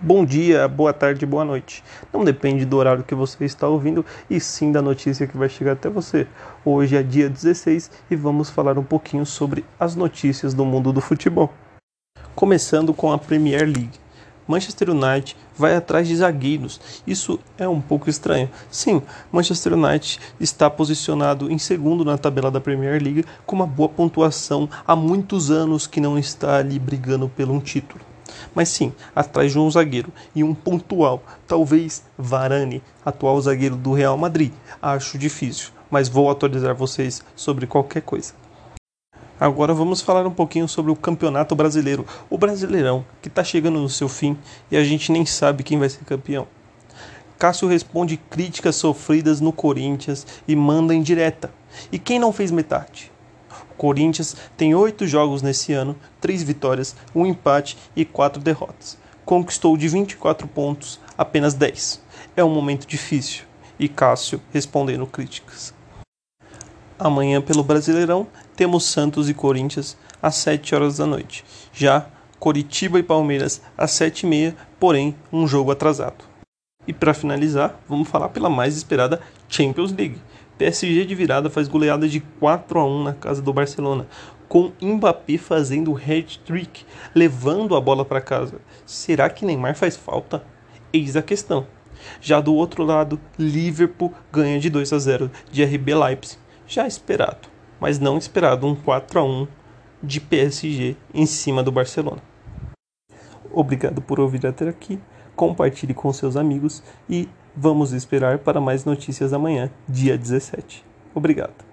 Bom dia, boa tarde, boa noite. Não depende do horário que você está ouvindo e sim da notícia que vai chegar até você. Hoje é dia 16 e vamos falar um pouquinho sobre as notícias do mundo do futebol. Começando com a Premier League. Manchester United vai atrás de zagueiros. Isso é um pouco estranho. Sim, Manchester United está posicionado em segundo na tabela da Premier League com uma boa pontuação há muitos anos que não está ali brigando pelo um título. Mas sim, atrás de um zagueiro e um pontual, talvez Varane, atual zagueiro do Real Madrid. Acho difícil, mas vou atualizar vocês sobre qualquer coisa. Agora vamos falar um pouquinho sobre o Campeonato Brasileiro, o Brasileirão, que está chegando no seu fim e a gente nem sabe quem vai ser campeão. Cássio responde críticas sofridas no Corinthians e manda em direta. E quem não fez metade? Corinthians tem oito jogos nesse ano, três vitórias, um empate e quatro derrotas. Conquistou de 24 pontos apenas 10. É um momento difícil. E Cássio respondendo críticas. Amanhã, pelo Brasileirão, temos Santos e Corinthians às 7 horas da noite. Já Coritiba e Palmeiras às 7 e meia, porém um jogo atrasado. E para finalizar, vamos falar pela mais esperada Champions League. PSG de virada faz goleada de 4 a 1 na casa do Barcelona, com Mbappé fazendo hat-trick, levando a bola para casa. Será que Neymar faz falta? Eis a questão. Já do outro lado, Liverpool ganha de 2 a 0 de RB Leipzig, já esperado, mas não esperado um 4 a 1 de PSG em cima do Barcelona. Obrigado por ouvir até aqui. Compartilhe com seus amigos e Vamos esperar para mais notícias amanhã, dia 17. Obrigado.